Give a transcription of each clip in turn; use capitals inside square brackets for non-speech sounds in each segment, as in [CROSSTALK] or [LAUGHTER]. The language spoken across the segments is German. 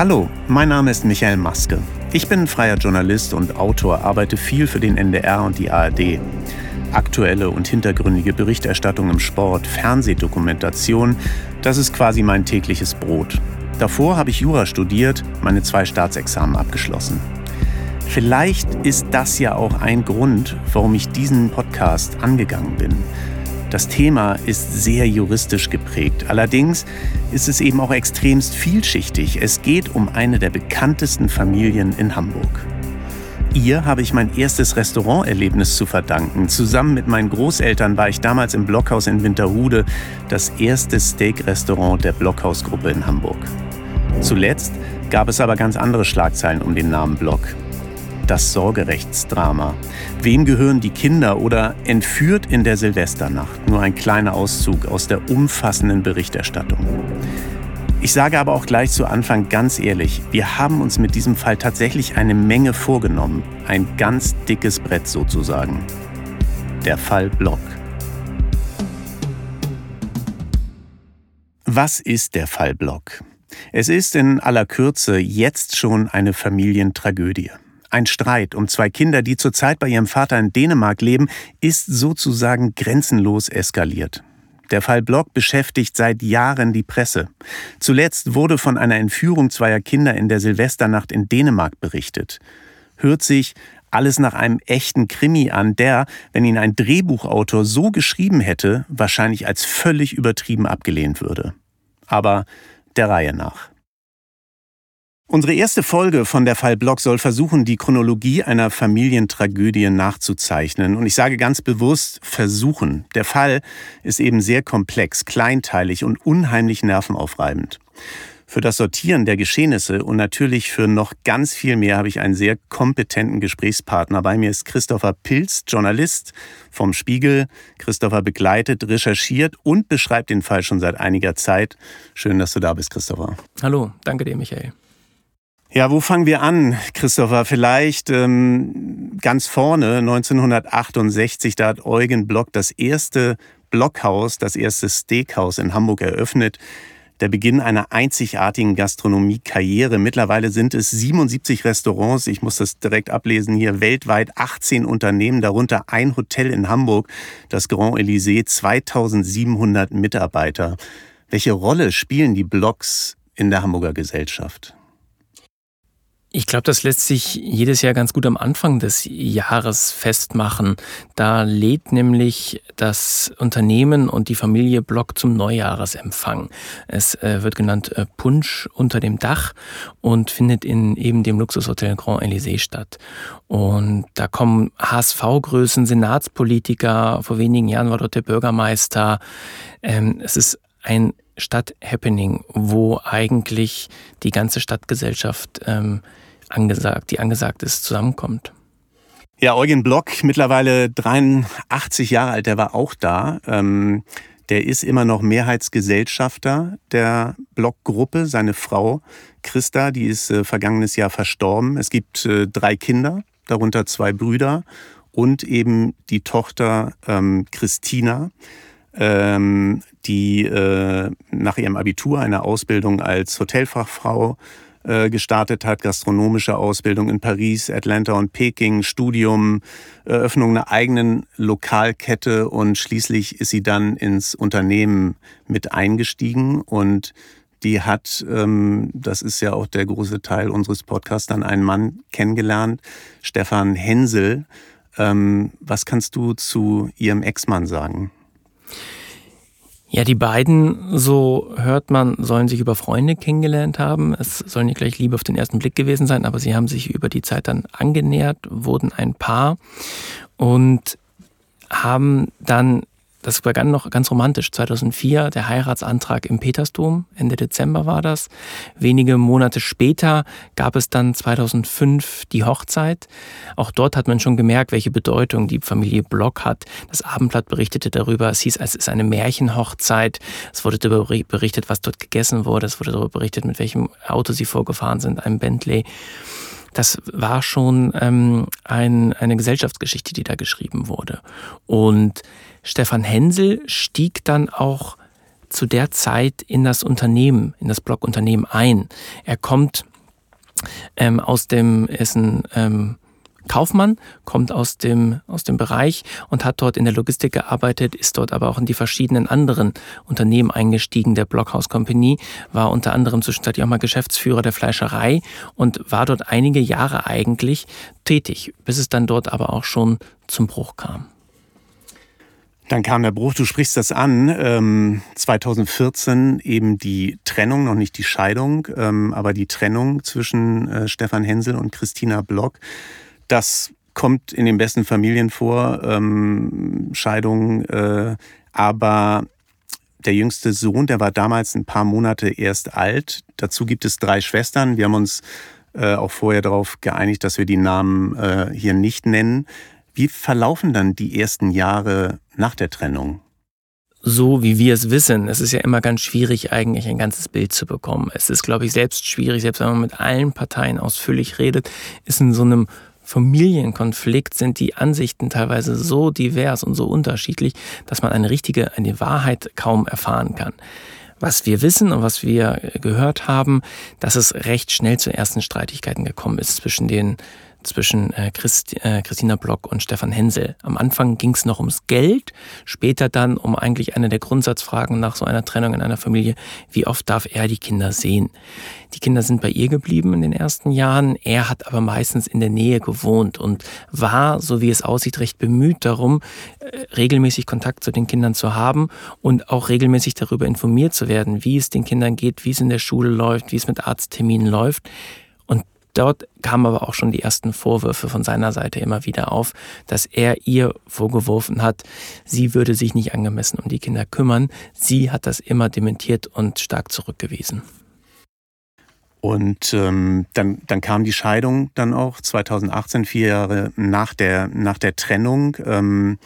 Hallo, mein Name ist Michael Maske. Ich bin freier Journalist und Autor, arbeite viel für den NDR und die ARD. Aktuelle und hintergründige Berichterstattung im Sport, Fernsehdokumentation, das ist quasi mein tägliches Brot. Davor habe ich Jura studiert, meine zwei Staatsexamen abgeschlossen. Vielleicht ist das ja auch ein Grund, warum ich diesen Podcast angegangen bin. Das Thema ist sehr juristisch geprägt. Allerdings ist es eben auch extremst vielschichtig. Es geht um eine der bekanntesten Familien in Hamburg. Ihr habe ich mein erstes Restauranterlebnis zu verdanken. Zusammen mit meinen Großeltern war ich damals im Blockhaus in Winterhude, das erste Steak-Restaurant der Blockhausgruppe in Hamburg. Zuletzt gab es aber ganz andere Schlagzeilen um den Namen Block das Sorgerechtsdrama. Wem gehören die Kinder oder entführt in der Silvesternacht? Nur ein kleiner Auszug aus der umfassenden Berichterstattung. Ich sage aber auch gleich zu Anfang ganz ehrlich, wir haben uns mit diesem Fall tatsächlich eine Menge vorgenommen. Ein ganz dickes Brett sozusagen. Der Fall Block. Was ist der Fall Block? Es ist in aller Kürze jetzt schon eine Familientragödie. Ein Streit um zwei Kinder, die zurzeit bei ihrem Vater in Dänemark leben, ist sozusagen grenzenlos eskaliert. Der Fall Block beschäftigt seit Jahren die Presse. Zuletzt wurde von einer Entführung zweier Kinder in der Silvesternacht in Dänemark berichtet. Hört sich alles nach einem echten Krimi an, der, wenn ihn ein Drehbuchautor so geschrieben hätte, wahrscheinlich als völlig übertrieben abgelehnt würde. Aber der Reihe nach. Unsere erste Folge von der Fall Block soll versuchen, die Chronologie einer Familientragödie nachzuzeichnen. Und ich sage ganz bewusst versuchen. Der Fall ist eben sehr komplex, kleinteilig und unheimlich nervenaufreibend. Für das Sortieren der Geschehnisse und natürlich für noch ganz viel mehr habe ich einen sehr kompetenten Gesprächspartner. Bei mir ist Christopher Pilz, Journalist vom Spiegel. Christopher begleitet, recherchiert und beschreibt den Fall schon seit einiger Zeit. Schön, dass du da bist, Christopher. Hallo, danke dir, Michael. Ja, wo fangen wir an, Christopher? Vielleicht ähm, ganz vorne, 1968, da hat Eugen Block das erste Blockhaus, das erste Steakhouse in Hamburg eröffnet. Der Beginn einer einzigartigen Gastronomiekarriere. Mittlerweile sind es 77 Restaurants, ich muss das direkt ablesen hier, weltweit 18 Unternehmen, darunter ein Hotel in Hamburg, das Grand Elysée, 2700 Mitarbeiter. Welche Rolle spielen die Blocks in der Hamburger Gesellschaft? Ich glaube, das lässt sich jedes Jahr ganz gut am Anfang des Jahres festmachen. Da lädt nämlich das Unternehmen und die Familie Block zum Neujahresempfang. Es äh, wird genannt äh, Punsch unter dem Dach und findet in eben dem Luxushotel Grand Elysée statt. Und da kommen HSV-Größen, Senatspolitiker, vor wenigen Jahren war dort der Bürgermeister. Ähm, es ist ein Stadthappening, wo eigentlich die ganze Stadtgesellschaft ähm, angesagt, die angesagt ist, zusammenkommt. Ja, Eugen Block, mittlerweile 83 Jahre alt, der war auch da. Ähm, der ist immer noch Mehrheitsgesellschafter der Block-Gruppe. Seine Frau Christa, die ist äh, vergangenes Jahr verstorben. Es gibt äh, drei Kinder, darunter zwei Brüder und eben die Tochter ähm, Christina ähm, die äh, nach ihrem Abitur eine Ausbildung als Hotelfachfrau äh, gestartet hat, gastronomische Ausbildung in Paris, Atlanta und Peking, Studium, Eröffnung einer eigenen Lokalkette und schließlich ist sie dann ins Unternehmen mit eingestiegen und die hat, ähm, das ist ja auch der große Teil unseres Podcasts, dann einen Mann kennengelernt, Stefan Hensel. Ähm, was kannst du zu ihrem Ex-Mann sagen? Ja, die beiden, so hört man, sollen sich über Freunde kennengelernt haben. Es soll nicht gleich Liebe auf den ersten Blick gewesen sein, aber sie haben sich über die Zeit dann angenähert, wurden ein Paar und haben dann das begann noch ganz romantisch. 2004 der Heiratsantrag im Petersdom, Ende Dezember war das. Wenige Monate später gab es dann 2005 die Hochzeit. Auch dort hat man schon gemerkt, welche Bedeutung die Familie Block hat. Das Abendblatt berichtete darüber. Es hieß, es ist eine Märchenhochzeit. Es wurde darüber berichtet, was dort gegessen wurde. Es wurde darüber berichtet, mit welchem Auto sie vorgefahren sind, einem Bentley das war schon ähm, ein, eine Gesellschaftsgeschichte, die da geschrieben wurde. Und Stefan Hensel stieg dann auch zu der Zeit in das Unternehmen, in das Blockunternehmen ein. Er kommt ähm, aus dem Essen ähm, Kaufmann, kommt aus dem, aus dem Bereich und hat dort in der Logistik gearbeitet, ist dort aber auch in die verschiedenen anderen Unternehmen eingestiegen. Der Blockhaus Company war unter anderem zwischenzeitlich auch mal Geschäftsführer der Fleischerei und war dort einige Jahre eigentlich tätig, bis es dann dort aber auch schon zum Bruch kam. Dann kam der Bruch, du sprichst das an, ähm, 2014 eben die Trennung, noch nicht die Scheidung, ähm, aber die Trennung zwischen äh, Stefan Hensel und Christina Block. Das kommt in den besten Familien vor, ähm, Scheidung, äh, aber der jüngste Sohn, der war damals ein paar Monate erst alt. Dazu gibt es drei Schwestern. Wir haben uns äh, auch vorher darauf geeinigt, dass wir die Namen äh, hier nicht nennen. Wie verlaufen dann die ersten Jahre nach der Trennung? so wie wir es wissen. Es ist ja immer ganz schwierig, eigentlich ein ganzes Bild zu bekommen. Es ist, glaube ich, selbst schwierig, selbst wenn man mit allen Parteien ausführlich redet, ist in so einem Familienkonflikt sind die Ansichten teilweise so divers und so unterschiedlich, dass man eine richtige, eine Wahrheit kaum erfahren kann. Was wir wissen und was wir gehört haben, dass es recht schnell zu ersten Streitigkeiten gekommen ist zwischen den zwischen äh, Christ, äh, Christina Block und Stefan Hensel. Am Anfang ging es noch ums Geld, später dann um eigentlich eine der Grundsatzfragen nach so einer Trennung in einer Familie, wie oft darf er die Kinder sehen. Die Kinder sind bei ihr geblieben in den ersten Jahren, er hat aber meistens in der Nähe gewohnt und war, so wie es aussieht, recht bemüht darum, äh, regelmäßig Kontakt zu den Kindern zu haben und auch regelmäßig darüber informiert zu werden, wie es den Kindern geht, wie es in der Schule läuft, wie es mit Arztterminen läuft. Dort kamen aber auch schon die ersten Vorwürfe von seiner Seite immer wieder auf, dass er ihr vorgeworfen hat, sie würde sich nicht angemessen um die Kinder kümmern. Sie hat das immer dementiert und stark zurückgewiesen. Und ähm, dann, dann kam die Scheidung dann auch 2018, vier Jahre nach der, nach der Trennung. Ähm,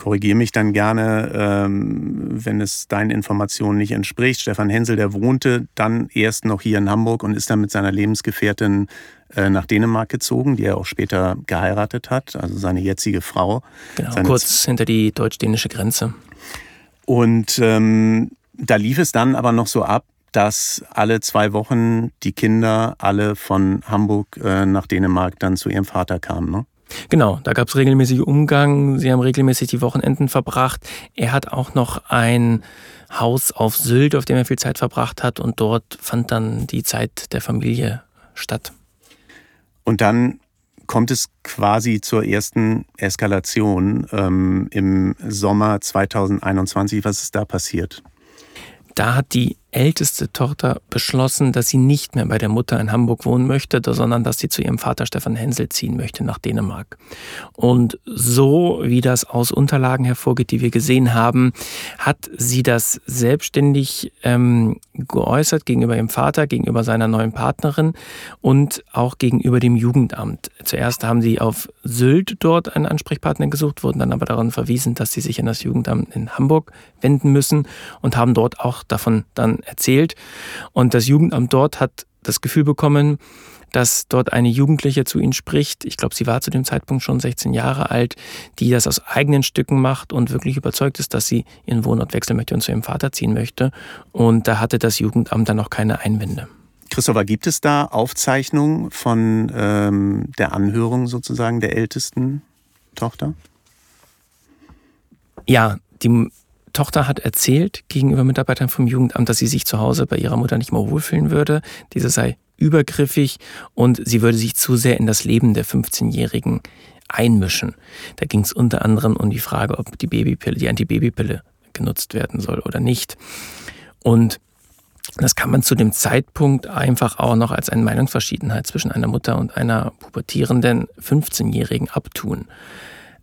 korrigiere mich dann gerne, ähm, wenn es deinen Informationen nicht entspricht. Stefan Hensel, der wohnte dann erst noch hier in Hamburg und ist dann mit seiner Lebensgefährtin äh, nach Dänemark gezogen, die er auch später geheiratet hat, also seine jetzige Frau. Genau, kurz hinter die deutsch-dänische Grenze. Und ähm, da lief es dann aber noch so ab, dass alle zwei Wochen die Kinder alle von Hamburg äh, nach Dänemark dann zu ihrem Vater kamen. Ne? Genau, da gab es regelmäßig Umgang, sie haben regelmäßig die Wochenenden verbracht. Er hat auch noch ein Haus auf Sylt, auf dem er viel Zeit verbracht hat und dort fand dann die Zeit der Familie statt. Und dann kommt es quasi zur ersten Eskalation ähm, im Sommer 2021. Was ist da passiert? Da hat die älteste Tochter beschlossen, dass sie nicht mehr bei der Mutter in Hamburg wohnen möchte, sondern dass sie zu ihrem Vater Stefan Hensel ziehen möchte nach Dänemark. Und so, wie das aus Unterlagen hervorgeht, die wir gesehen haben, hat sie das selbstständig ähm, geäußert gegenüber ihrem Vater, gegenüber seiner neuen Partnerin und auch gegenüber dem Jugendamt. Zuerst haben sie auf Sylt dort einen Ansprechpartner gesucht, wurden dann aber daran verwiesen, dass sie sich an das Jugendamt in Hamburg wenden müssen und haben dort auch davon dann erzählt. Und das Jugendamt dort hat das Gefühl bekommen, dass dort eine Jugendliche zu ihnen spricht. Ich glaube, sie war zu dem Zeitpunkt schon 16 Jahre alt, die das aus eigenen Stücken macht und wirklich überzeugt ist, dass sie ihren Wohnort wechseln möchte und zu ihrem Vater ziehen möchte. Und da hatte das Jugendamt dann noch keine Einwände. Christopher, gibt es da Aufzeichnungen von ähm, der Anhörung sozusagen der ältesten Tochter? Ja, die Tochter hat erzählt gegenüber Mitarbeitern vom Jugendamt, dass sie sich zu Hause bei ihrer Mutter nicht mehr wohlfühlen würde. Diese sei übergriffig und sie würde sich zu sehr in das Leben der 15-Jährigen einmischen. Da ging es unter anderem um die Frage, ob die Babypille, die Antibabypille genutzt werden soll oder nicht. Und das kann man zu dem Zeitpunkt einfach auch noch als eine Meinungsverschiedenheit zwischen einer Mutter und einer pubertierenden 15-Jährigen abtun.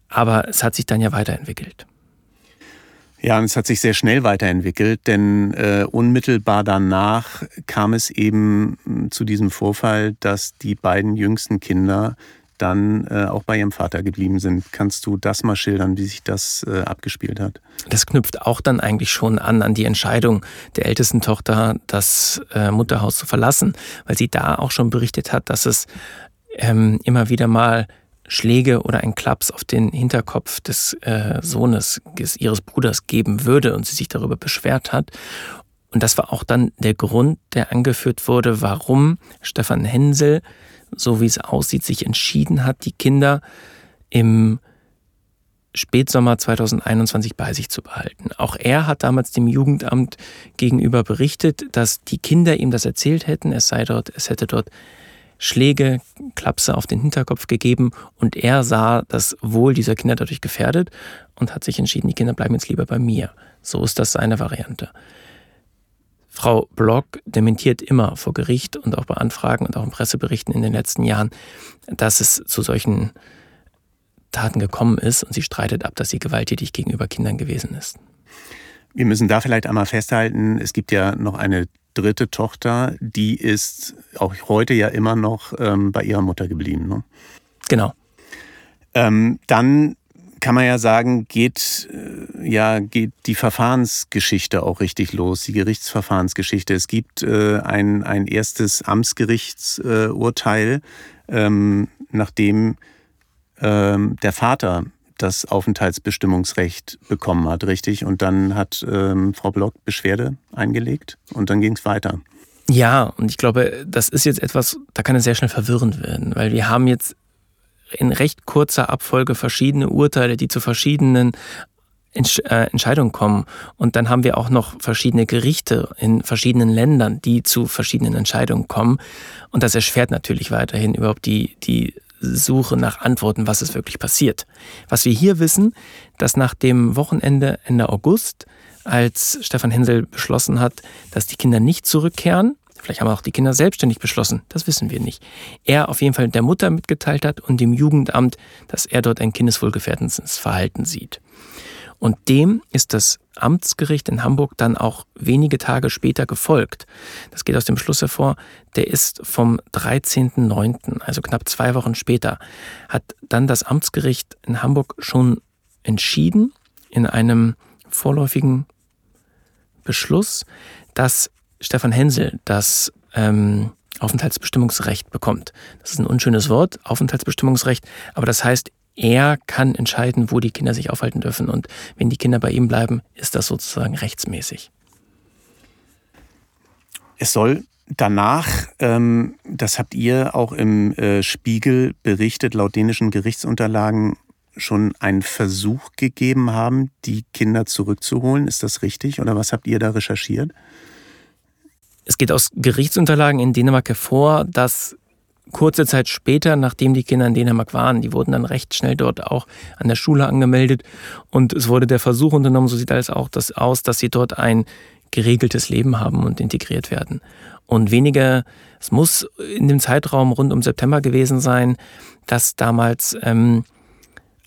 Aber es hat sich dann ja weiterentwickelt. Ja, und es hat sich sehr schnell weiterentwickelt, denn äh, unmittelbar danach kam es eben hm, zu diesem Vorfall, dass die beiden jüngsten Kinder dann äh, auch bei ihrem Vater geblieben sind. Kannst du das mal schildern, wie sich das äh, abgespielt hat? Das knüpft auch dann eigentlich schon an an die Entscheidung der ältesten Tochter, das äh, Mutterhaus zu verlassen, weil sie da auch schon berichtet hat, dass es ähm, immer wieder mal Schläge oder ein Klaps auf den Hinterkopf des äh, Sohnes, des, ihres Bruders geben würde und sie sich darüber beschwert hat. Und das war auch dann der Grund, der angeführt wurde, warum Stefan Hensel, so wie es aussieht, sich entschieden hat, die Kinder im Spätsommer 2021 bei sich zu behalten. Auch er hat damals dem Jugendamt gegenüber berichtet, dass die Kinder ihm das erzählt hätten, es sei dort, es hätte dort Schläge, Klapse auf den Hinterkopf gegeben und er sah das Wohl dieser Kinder dadurch gefährdet und hat sich entschieden, die Kinder bleiben jetzt lieber bei mir. So ist das seine Variante. Frau Block dementiert immer vor Gericht und auch bei Anfragen und auch in Presseberichten in den letzten Jahren, dass es zu solchen Taten gekommen ist und sie streitet ab, dass sie gewalttätig gegenüber Kindern gewesen ist. Wir müssen da vielleicht einmal festhalten, es gibt ja noch eine dritte Tochter, die ist auch heute ja immer noch ähm, bei ihrer Mutter geblieben. Ne? Genau. Ähm, dann kann man ja sagen, geht, äh, ja, geht die Verfahrensgeschichte auch richtig los, die Gerichtsverfahrensgeschichte. Es gibt äh, ein, ein erstes Amtsgerichtsurteil, äh, ähm, nachdem ähm, der Vater das Aufenthaltsbestimmungsrecht bekommen hat, richtig? Und dann hat ähm, Frau Block Beschwerde eingelegt und dann ging es weiter. Ja, und ich glaube, das ist jetzt etwas, da kann es sehr schnell verwirrend werden, weil wir haben jetzt in recht kurzer Abfolge verschiedene Urteile, die zu verschiedenen Entsch äh, Entscheidungen kommen. Und dann haben wir auch noch verschiedene Gerichte in verschiedenen Ländern, die zu verschiedenen Entscheidungen kommen. Und das erschwert natürlich weiterhin überhaupt die, die Suche nach Antworten, was ist wirklich passiert. Was wir hier wissen, dass nach dem Wochenende Ende August, als Stefan Hensel beschlossen hat, dass die Kinder nicht zurückkehren, vielleicht haben auch die Kinder selbstständig beschlossen, das wissen wir nicht, er auf jeden Fall der Mutter mitgeteilt hat und dem Jugendamt, dass er dort ein kindeswohlgefährdendes Verhalten sieht. Und dem ist das Amtsgericht in Hamburg dann auch wenige Tage später gefolgt. Das geht aus dem Schluss hervor, der ist vom 13.09., also knapp zwei Wochen später, hat dann das Amtsgericht in Hamburg schon entschieden in einem vorläufigen Beschluss, dass Stefan Hensel das ähm, Aufenthaltsbestimmungsrecht bekommt. Das ist ein unschönes Wort, Aufenthaltsbestimmungsrecht, aber das heißt, er kann entscheiden, wo die Kinder sich aufhalten dürfen. Und wenn die Kinder bei ihm bleiben, ist das sozusagen rechtsmäßig. Es soll danach, ähm, das habt ihr auch im äh, Spiegel berichtet, laut dänischen Gerichtsunterlagen schon einen Versuch gegeben haben, die Kinder zurückzuholen. Ist das richtig oder was habt ihr da recherchiert? Es geht aus Gerichtsunterlagen in Dänemark hervor, dass kurze Zeit später, nachdem die Kinder in Dänemark waren, die wurden dann recht schnell dort auch an der Schule angemeldet und es wurde der Versuch unternommen, so sieht alles auch das aus, dass sie dort ein geregeltes Leben haben und integriert werden. Und weniger, es muss in dem Zeitraum rund um September gewesen sein, dass damals ähm,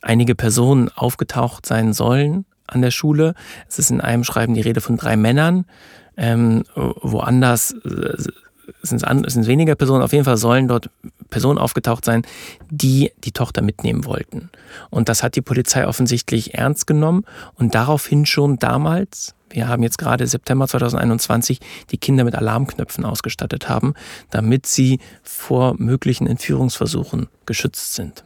einige Personen aufgetaucht sein sollen an der Schule. Es ist in einem Schreiben die Rede von drei Männern. Ähm, woanders äh, sind es sind weniger Personen, auf jeden Fall sollen dort Personen aufgetaucht sein, die die Tochter mitnehmen wollten. Und das hat die Polizei offensichtlich ernst genommen und daraufhin schon damals, wir haben jetzt gerade September 2021, die Kinder mit Alarmknöpfen ausgestattet haben, damit sie vor möglichen Entführungsversuchen geschützt sind.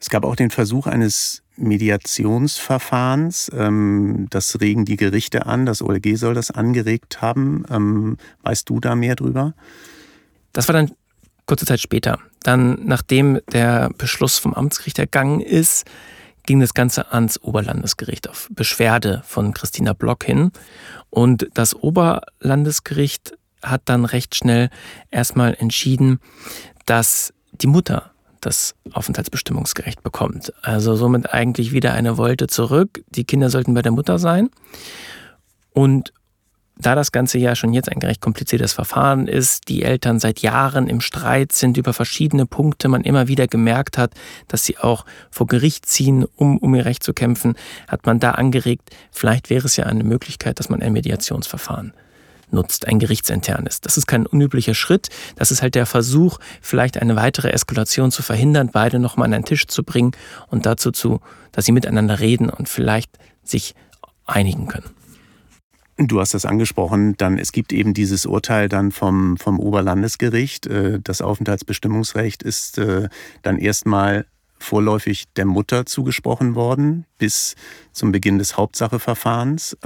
Es gab auch den Versuch eines Mediationsverfahrens. Ähm, das regen die Gerichte an. Das OLG soll das angeregt haben. Ähm, weißt du da mehr drüber? Das war dann kurze Zeit später. Dann, nachdem der Beschluss vom Amtsgericht ergangen ist, ging das Ganze ans Oberlandesgericht auf Beschwerde von Christina Block hin. Und das Oberlandesgericht hat dann recht schnell erstmal entschieden, dass die Mutter das Aufenthaltsbestimmungsgerecht bekommt. Also somit eigentlich wieder eine Wolte zurück. Die Kinder sollten bei der Mutter sein. Und da das Ganze ja schon jetzt ein recht kompliziertes Verfahren ist, die Eltern seit Jahren im Streit sind über verschiedene Punkte, man immer wieder gemerkt hat, dass sie auch vor Gericht ziehen, um, um ihr Recht zu kämpfen, hat man da angeregt, vielleicht wäre es ja eine Möglichkeit, dass man ein Mediationsverfahren nutzt, ein gerichtsinternes. Das ist kein unüblicher Schritt. Das ist halt der Versuch, vielleicht eine weitere Eskalation zu verhindern, beide nochmal an einen Tisch zu bringen und dazu zu, dass sie miteinander reden und vielleicht sich einigen können. Du hast das angesprochen, dann es gibt eben dieses Urteil dann vom, vom Oberlandesgericht. Äh, das Aufenthaltsbestimmungsrecht ist äh, dann erstmal vorläufig der Mutter zugesprochen worden bis zum Beginn des Hauptsacheverfahrens.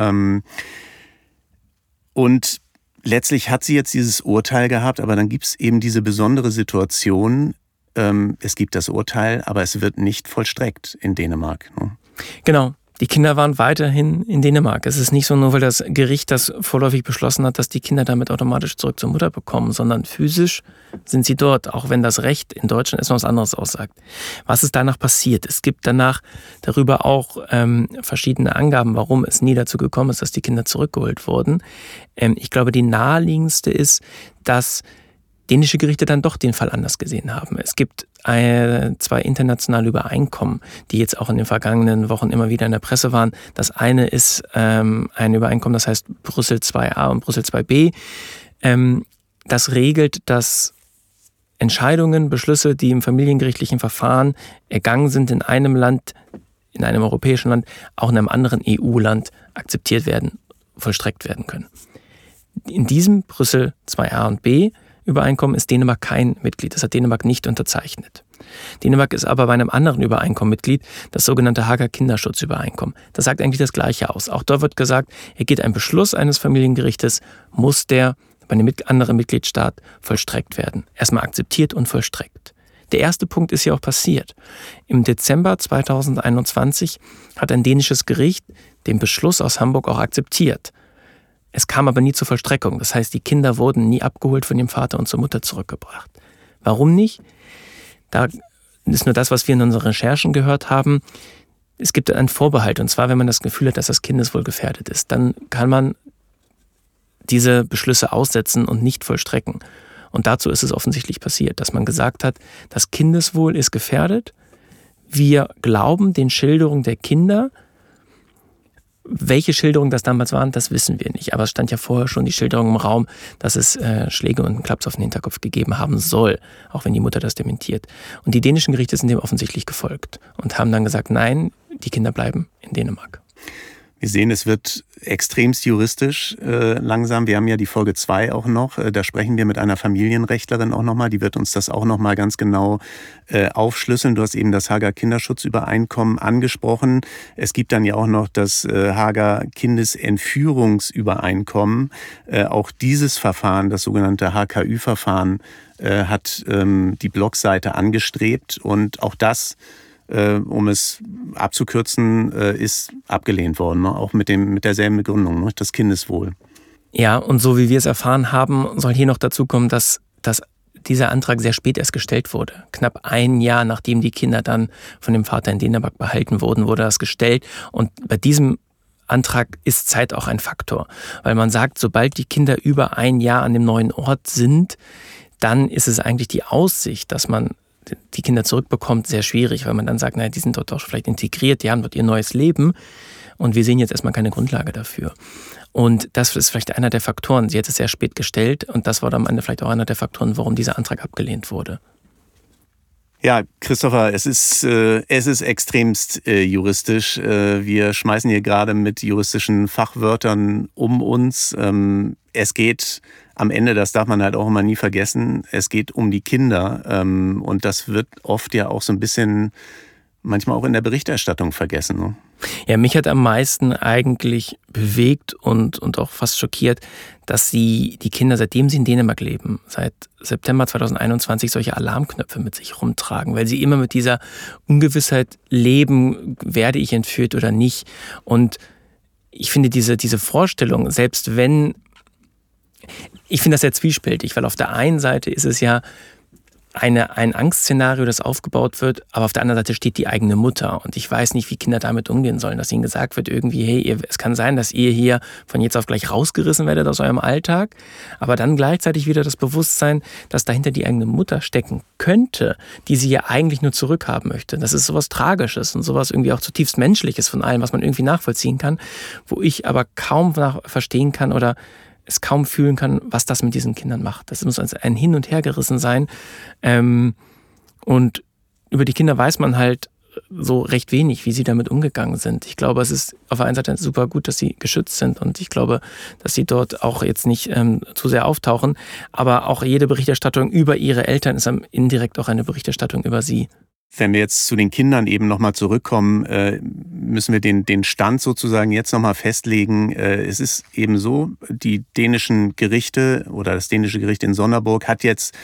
Und letztlich hat sie jetzt dieses Urteil gehabt, aber dann gibt es eben diese besondere Situation, ähm, es gibt das Urteil, aber es wird nicht vollstreckt in Dänemark. Ne? Genau. Die Kinder waren weiterhin in Dänemark. Es ist nicht so nur, weil das Gericht das vorläufig beschlossen hat, dass die Kinder damit automatisch zurück zur Mutter bekommen, sondern physisch sind sie dort, auch wenn das Recht in Deutschland erstmal was anderes aussagt. Was ist danach passiert? Es gibt danach darüber auch ähm, verschiedene Angaben, warum es nie dazu gekommen ist, dass die Kinder zurückgeholt wurden. Ähm, ich glaube, die naheliegendste ist, dass dänische Gerichte dann doch den Fall anders gesehen haben. Es gibt zwei internationale Übereinkommen, die jetzt auch in den vergangenen Wochen immer wieder in der Presse waren. Das eine ist ähm, ein Übereinkommen, das heißt Brüssel 2a und Brüssel 2b. Ähm, das regelt, dass Entscheidungen, Beschlüsse, die im familiengerichtlichen Verfahren ergangen sind in einem Land, in einem europäischen Land, auch in einem anderen EU-Land akzeptiert werden, vollstreckt werden können. In diesem Brüssel 2a und b Übereinkommen ist Dänemark kein Mitglied. Das hat Dänemark nicht unterzeichnet. Dänemark ist aber bei einem anderen Übereinkommen Mitglied, das sogenannte Hager Kinderschutzübereinkommen. Das sagt eigentlich das Gleiche aus. Auch dort wird gesagt, er geht ein Beschluss eines Familiengerichtes, muss der bei einem anderen Mitgliedstaat vollstreckt werden. Erstmal akzeptiert und vollstreckt. Der erste Punkt ist ja auch passiert. Im Dezember 2021 hat ein dänisches Gericht den Beschluss aus Hamburg auch akzeptiert. Es kam aber nie zur Vollstreckung. Das heißt, die Kinder wurden nie abgeholt von dem Vater und zur Mutter zurückgebracht. Warum nicht? Da ist nur das, was wir in unseren Recherchen gehört haben. Es gibt einen Vorbehalt, und zwar, wenn man das Gefühl hat, dass das Kindeswohl gefährdet ist, dann kann man diese Beschlüsse aussetzen und nicht vollstrecken. Und dazu ist es offensichtlich passiert, dass man gesagt hat, das Kindeswohl ist gefährdet. Wir glauben den Schilderungen der Kinder, welche Schilderungen das damals waren, das wissen wir nicht. Aber es stand ja vorher schon die Schilderung im Raum, dass es äh, Schläge und einen Klaps auf den Hinterkopf gegeben haben soll, auch wenn die Mutter das dementiert. Und die dänischen Gerichte sind dem offensichtlich gefolgt und haben dann gesagt, nein, die Kinder bleiben in Dänemark. Wir sehen, es wird extremst juristisch äh, langsam. Wir haben ja die Folge 2 auch noch. Äh, da sprechen wir mit einer Familienrechtlerin auch nochmal. Die wird uns das auch nochmal ganz genau äh, aufschlüsseln. Du hast eben das Hager Kinderschutzübereinkommen angesprochen. Es gibt dann ja auch noch das äh, Hager Kindesentführungsübereinkommen. Äh, auch dieses Verfahren, das sogenannte HKÜ-Verfahren, äh, hat ähm, die Blogseite angestrebt. Und auch das äh, um es abzukürzen, äh, ist abgelehnt worden, ne? auch mit, dem, mit derselben Begründung, ne? das Kindeswohl. Ja, und so wie wir es erfahren haben, soll hier noch dazu kommen, dass, dass dieser Antrag sehr spät erst gestellt wurde. Knapp ein Jahr nachdem die Kinder dann von dem Vater in Dänemark behalten wurden, wurde das gestellt. Und bei diesem Antrag ist Zeit auch ein Faktor, weil man sagt, sobald die Kinder über ein Jahr an dem neuen Ort sind, dann ist es eigentlich die Aussicht, dass man die Kinder zurückbekommt, sehr schwierig, weil man dann sagt, naja, die sind dort auch vielleicht integriert, die haben dort ihr neues Leben und wir sehen jetzt erstmal keine Grundlage dafür. Und das ist vielleicht einer der Faktoren. Sie hat es sehr spät gestellt und das war dann am Ende vielleicht auch einer der Faktoren, warum dieser Antrag abgelehnt wurde. Ja, Christopher, es ist, äh, es ist extremst äh, juristisch. Äh, wir schmeißen hier gerade mit juristischen Fachwörtern um uns. Ähm, es geht am Ende, das darf man halt auch immer nie vergessen, es geht um die Kinder. Ähm, und das wird oft ja auch so ein bisschen manchmal auch in der Berichterstattung vergessen. Ne? Ja, mich hat am meisten eigentlich bewegt und, und auch fast schockiert, dass sie, die Kinder, seitdem sie in Dänemark leben, seit September 2021 solche Alarmknöpfe mit sich rumtragen, weil sie immer mit dieser Ungewissheit leben, werde ich entführt oder nicht. Und ich finde diese, diese Vorstellung, selbst wenn, ich finde das sehr zwiespältig, weil auf der einen Seite ist es ja, eine, ein Angstszenario, das aufgebaut wird, aber auf der anderen Seite steht die eigene Mutter. Und ich weiß nicht, wie Kinder damit umgehen sollen, dass ihnen gesagt wird, irgendwie, hey, ihr, es kann sein, dass ihr hier von jetzt auf gleich rausgerissen werdet aus eurem Alltag, aber dann gleichzeitig wieder das Bewusstsein, dass dahinter die eigene Mutter stecken könnte, die sie ja eigentlich nur zurückhaben möchte. Das ist sowas Tragisches und sowas irgendwie auch zutiefst Menschliches von allem, was man irgendwie nachvollziehen kann, wo ich aber kaum nach verstehen kann oder es kaum fühlen kann, was das mit diesen Kindern macht. Das muss also ein Hin- und Hergerissen sein. Ähm, und über die Kinder weiß man halt so recht wenig, wie sie damit umgegangen sind. Ich glaube, es ist auf der einen Seite super gut, dass sie geschützt sind und ich glaube, dass sie dort auch jetzt nicht ähm, zu sehr auftauchen. Aber auch jede Berichterstattung über ihre Eltern ist indirekt auch eine Berichterstattung über sie. Wenn wir jetzt zu den Kindern eben nochmal zurückkommen, äh, müssen wir den, den Stand sozusagen jetzt nochmal festlegen. Äh, es ist eben so, die dänischen Gerichte oder das dänische Gericht in Sonderburg hat jetzt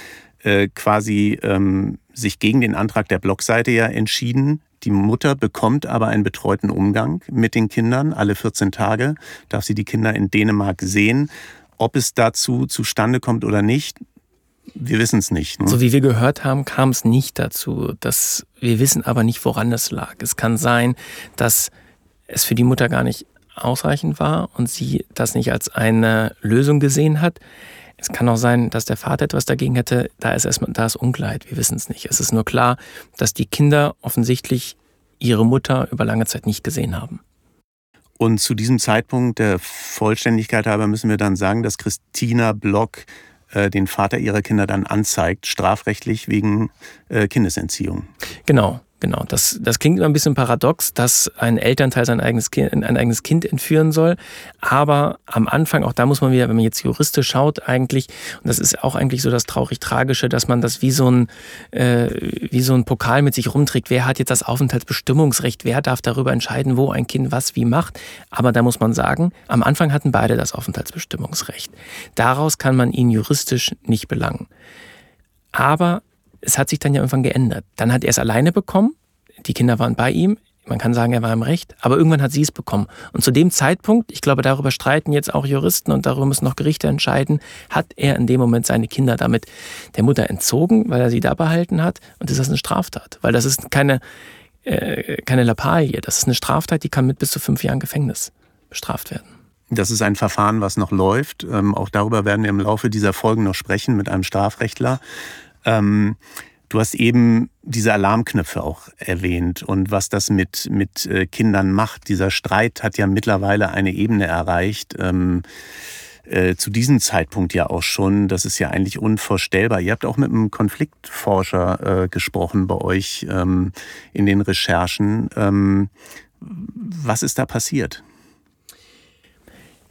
äh, quasi ähm, sich gegen den Antrag der Blogseite ja entschieden. Die Mutter bekommt aber einen betreuten Umgang mit den Kindern. Alle 14 Tage darf sie die Kinder in Dänemark sehen. Ob es dazu zustande kommt oder nicht, wir wissen es nicht. Ne? So wie wir gehört haben, kam es nicht dazu. Das, wir wissen aber nicht, woran es lag. Es kann sein, dass es für die Mutter gar nicht ausreichend war und sie das nicht als eine Lösung gesehen hat. Es kann auch sein, dass der Vater etwas dagegen hätte. Da ist erstmal, da ist Unklarheit. Wir wissen es nicht. Es ist nur klar, dass die Kinder offensichtlich ihre Mutter über lange Zeit nicht gesehen haben. Und zu diesem Zeitpunkt der Vollständigkeit halber müssen wir dann sagen, dass Christina Block äh, den Vater ihrer Kinder dann anzeigt, strafrechtlich wegen äh, Kindesentziehung. Genau. Genau, das, das klingt immer ein bisschen paradox, dass ein Elternteil sein eigenes, kind, ein eigenes Kind entführen soll. Aber am Anfang, auch da muss man wieder, wenn man jetzt juristisch schaut, eigentlich, und das ist auch eigentlich so das traurig-tragische, dass man das wie so, ein, äh, wie so ein Pokal mit sich rumträgt. Wer hat jetzt das Aufenthaltsbestimmungsrecht? Wer darf darüber entscheiden, wo ein Kind was wie macht? Aber da muss man sagen, am Anfang hatten beide das Aufenthaltsbestimmungsrecht. Daraus kann man ihn juristisch nicht belangen. Aber es hat sich dann ja irgendwann geändert. Dann hat er es alleine bekommen, die Kinder waren bei ihm, man kann sagen, er war im Recht, aber irgendwann hat sie es bekommen. Und zu dem Zeitpunkt, ich glaube, darüber streiten jetzt auch Juristen und darüber müssen noch Gerichte entscheiden, hat er in dem Moment seine Kinder damit der Mutter entzogen, weil er sie da behalten hat. Und das ist eine Straftat, weil das ist keine, äh, keine Lappalie, das ist eine Straftat, die kann mit bis zu fünf Jahren Gefängnis bestraft werden. Das ist ein Verfahren, was noch läuft. Ähm, auch darüber werden wir im Laufe dieser Folgen noch sprechen mit einem Strafrechtler. Ähm, du hast eben diese Alarmknöpfe auch erwähnt und was das mit, mit äh, Kindern macht. Dieser Streit hat ja mittlerweile eine Ebene erreicht. Ähm, äh, zu diesem Zeitpunkt ja auch schon. Das ist ja eigentlich unvorstellbar. Ihr habt auch mit einem Konfliktforscher äh, gesprochen bei euch ähm, in den Recherchen. Ähm, was ist da passiert?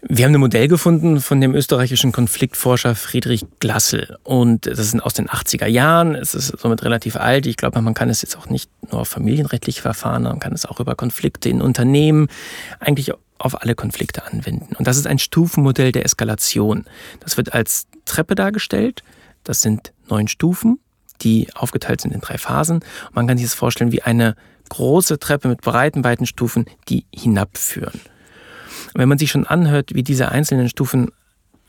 Wir haben ein Modell gefunden von dem österreichischen Konfliktforscher Friedrich Glassel. Und das ist aus den 80er Jahren. Es ist somit relativ alt. Ich glaube, man kann es jetzt auch nicht nur auf familienrechtliche Verfahren, man kann es auch über Konflikte in Unternehmen, eigentlich auf alle Konflikte anwenden. Und das ist ein Stufenmodell der Eskalation. Das wird als Treppe dargestellt. Das sind neun Stufen, die aufgeteilt sind in drei Phasen. Und man kann sich das vorstellen wie eine große Treppe mit breiten, weiten Stufen, die hinabführen. Wenn man sich schon anhört, wie diese einzelnen Stufen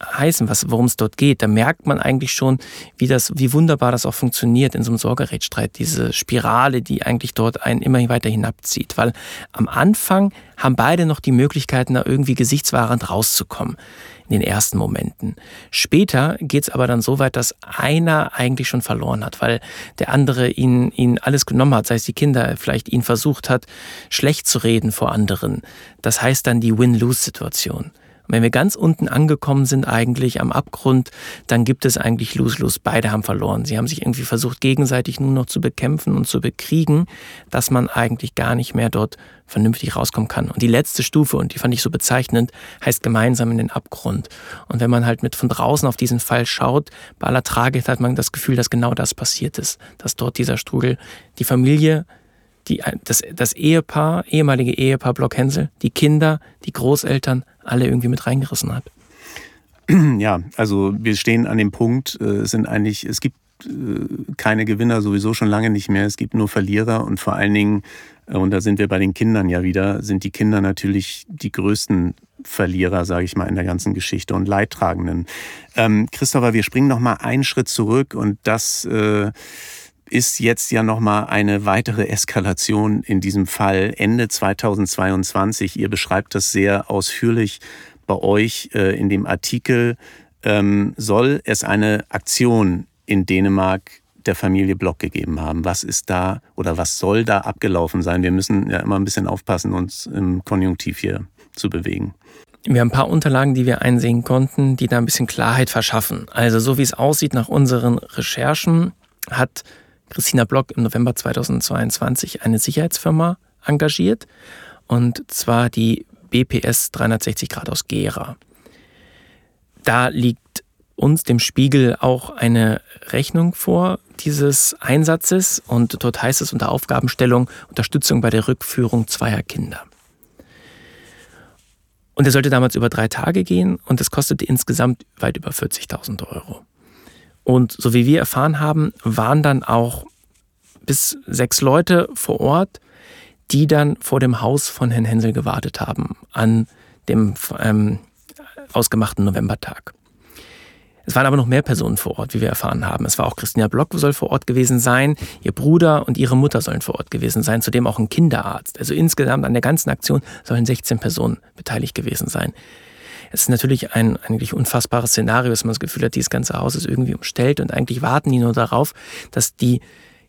heißen, was, worum es dort geht, da merkt man eigentlich schon, wie das, wie wunderbar das auch funktioniert in so einem Sorgerechtsstreit, diese Spirale, die eigentlich dort einen immer weiter hinabzieht. Weil am Anfang haben beide noch die Möglichkeiten, da irgendwie gesichtswahrend rauszukommen in den ersten Momenten. Später geht es aber dann so weit, dass einer eigentlich schon verloren hat, weil der andere ihn, ihn alles genommen hat, sei es die Kinder, vielleicht ihn versucht hat, schlecht zu reden vor anderen. Das heißt dann die Win-Lose-Situation. Wenn wir ganz unten angekommen sind, eigentlich am Abgrund, dann gibt es eigentlich Lose-Lose. Beide haben verloren. Sie haben sich irgendwie versucht, gegenseitig nur noch zu bekämpfen und zu bekriegen, dass man eigentlich gar nicht mehr dort vernünftig rauskommen kann. Und die letzte Stufe, und die fand ich so bezeichnend, heißt gemeinsam in den Abgrund. Und wenn man halt mit von draußen auf diesen Fall schaut, bei aller Tragik hat man das Gefühl, dass genau das passiert ist, dass dort dieser Strudel die Familie, die, das, das Ehepaar, ehemalige Ehepaar Block Hensel, die Kinder, die Großeltern, alle irgendwie mit reingerissen hat. [CLEARS THROAT] Ja, also wir stehen an dem Punkt, äh, es sind eigentlich, es gibt äh, keine Gewinner sowieso schon lange nicht mehr. Es gibt nur Verlierer und vor allen Dingen und da sind wir bei den Kindern ja wieder, sind die Kinder natürlich die größten Verlierer, sage ich mal, in der ganzen Geschichte und Leidtragenden. Ähm, Christopher, wir springen noch mal einen Schritt zurück und das äh, ist jetzt ja noch mal eine weitere Eskalation in diesem Fall Ende 2022. Ihr beschreibt das sehr ausführlich bei euch äh, in dem Artikel. Ähm, soll es eine Aktion in Dänemark der Familie Block gegeben haben. Was ist da oder was soll da abgelaufen sein? Wir müssen ja immer ein bisschen aufpassen, uns im Konjunktiv hier zu bewegen. Wir haben ein paar Unterlagen, die wir einsehen konnten, die da ein bisschen Klarheit verschaffen. Also so wie es aussieht nach unseren Recherchen, hat Christina Block im November 2022 eine Sicherheitsfirma engagiert und zwar die BPS 360 Grad aus Gera. Da liegt uns, dem Spiegel, auch eine Rechnung vor, dieses Einsatzes und dort heißt es unter Aufgabenstellung Unterstützung bei der Rückführung zweier Kinder. Und er sollte damals über drei Tage gehen und es kostete insgesamt weit über 40.000 Euro. Und so wie wir erfahren haben, waren dann auch bis sechs Leute vor Ort, die dann vor dem Haus von Herrn Hensel gewartet haben an dem ähm, ausgemachten Novembertag. Es waren aber noch mehr Personen vor Ort, wie wir erfahren haben. Es war auch Christina Block soll vor Ort gewesen sein, ihr Bruder und ihre Mutter sollen vor Ort gewesen sein, zudem auch ein Kinderarzt. Also insgesamt an der ganzen Aktion sollen 16 Personen beteiligt gewesen sein. Es ist natürlich ein eigentlich unfassbares Szenario, dass man das Gefühl hat, dieses ganze Haus ist irgendwie umstellt und eigentlich warten die nur darauf, dass die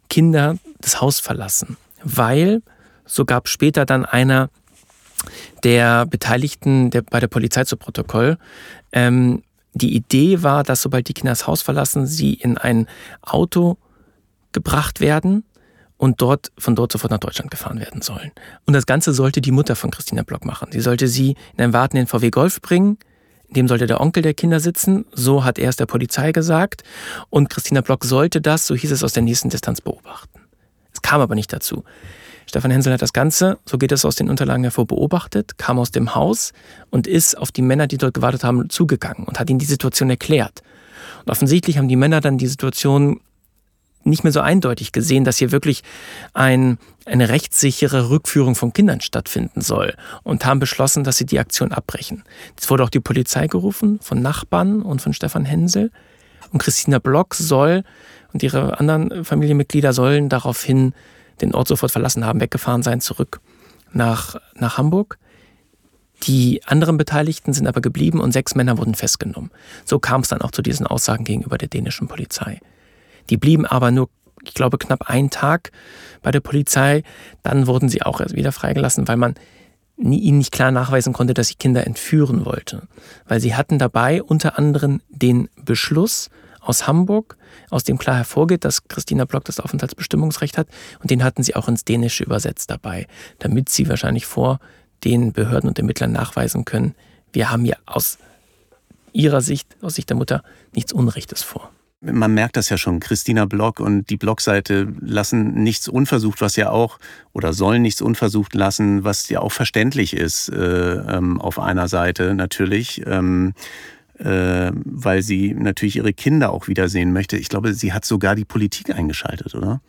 Kinder das Haus verlassen. Weil, so gab später dann einer der Beteiligten der, bei der Polizei zu Protokoll, ähm, die Idee war, dass sobald die Kinder das Haus verlassen, sie in ein Auto gebracht werden und dort von dort sofort nach Deutschland gefahren werden sollen. Und das Ganze sollte die Mutter von Christina Block machen. Sie sollte sie in einen wartenden VW Golf bringen. In dem sollte der Onkel der Kinder sitzen. So hat er es der Polizei gesagt. Und Christina Block sollte das, so hieß es, aus der nächsten Distanz beobachten. Es kam aber nicht dazu. Stefan Hensel hat das Ganze, so geht es aus den Unterlagen hervor, beobachtet, kam aus dem Haus und ist auf die Männer, die dort gewartet haben, zugegangen und hat ihnen die Situation erklärt. Und offensichtlich haben die Männer dann die Situation nicht mehr so eindeutig gesehen, dass hier wirklich ein, eine rechtssichere Rückführung von Kindern stattfinden soll und haben beschlossen, dass sie die Aktion abbrechen. Es wurde auch die Polizei gerufen von Nachbarn und von Stefan Hensel. Und Christina Block soll und ihre anderen Familienmitglieder sollen daraufhin den Ort sofort verlassen haben, weggefahren sein, zurück nach, nach Hamburg. Die anderen Beteiligten sind aber geblieben und sechs Männer wurden festgenommen. So kam es dann auch zu diesen Aussagen gegenüber der dänischen Polizei. Die blieben aber nur, ich glaube, knapp einen Tag bei der Polizei. Dann wurden sie auch wieder freigelassen, weil man ihnen nicht klar nachweisen konnte, dass sie Kinder entführen wollte. Weil sie hatten dabei unter anderem den Beschluss aus Hamburg, aus dem klar hervorgeht, dass Christina Block das Aufenthaltsbestimmungsrecht hat. Und den hatten sie auch ins Dänische übersetzt dabei, damit sie wahrscheinlich vor den Behörden und Ermittlern nachweisen können, wir haben hier aus ihrer Sicht, aus Sicht der Mutter, nichts Unrechtes vor. Man merkt das ja schon. Christina Block und die Blogseite lassen nichts unversucht, was ja auch, oder sollen nichts unversucht lassen, was ja auch verständlich ist äh, ähm, auf einer Seite natürlich. Ähm, äh, weil sie natürlich ihre Kinder auch wiedersehen möchte. Ich glaube, sie hat sogar die Politik eingeschaltet, oder?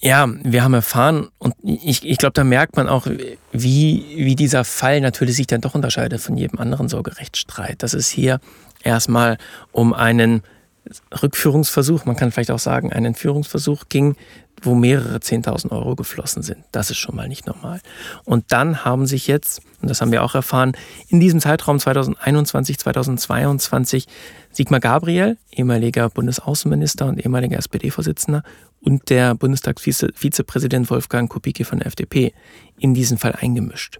Ja, wir haben erfahren und ich, ich glaube, da merkt man auch, wie, wie dieser Fall natürlich sich dann doch unterscheidet von jedem anderen Sorgerechtsstreit. Dass es hier erstmal um einen Rückführungsversuch, man kann vielleicht auch sagen, einen Entführungsversuch ging, wo mehrere 10.000 Euro geflossen sind. Das ist schon mal nicht normal. Und dann haben sich jetzt, und das haben wir auch erfahren, in diesem Zeitraum 2021, 2022 Sigmar Gabriel, ehemaliger Bundesaußenminister und ehemaliger SPD-Vorsitzender, und der Bundestagsvizepräsident Wolfgang Kubicki von der FDP in diesen Fall eingemischt.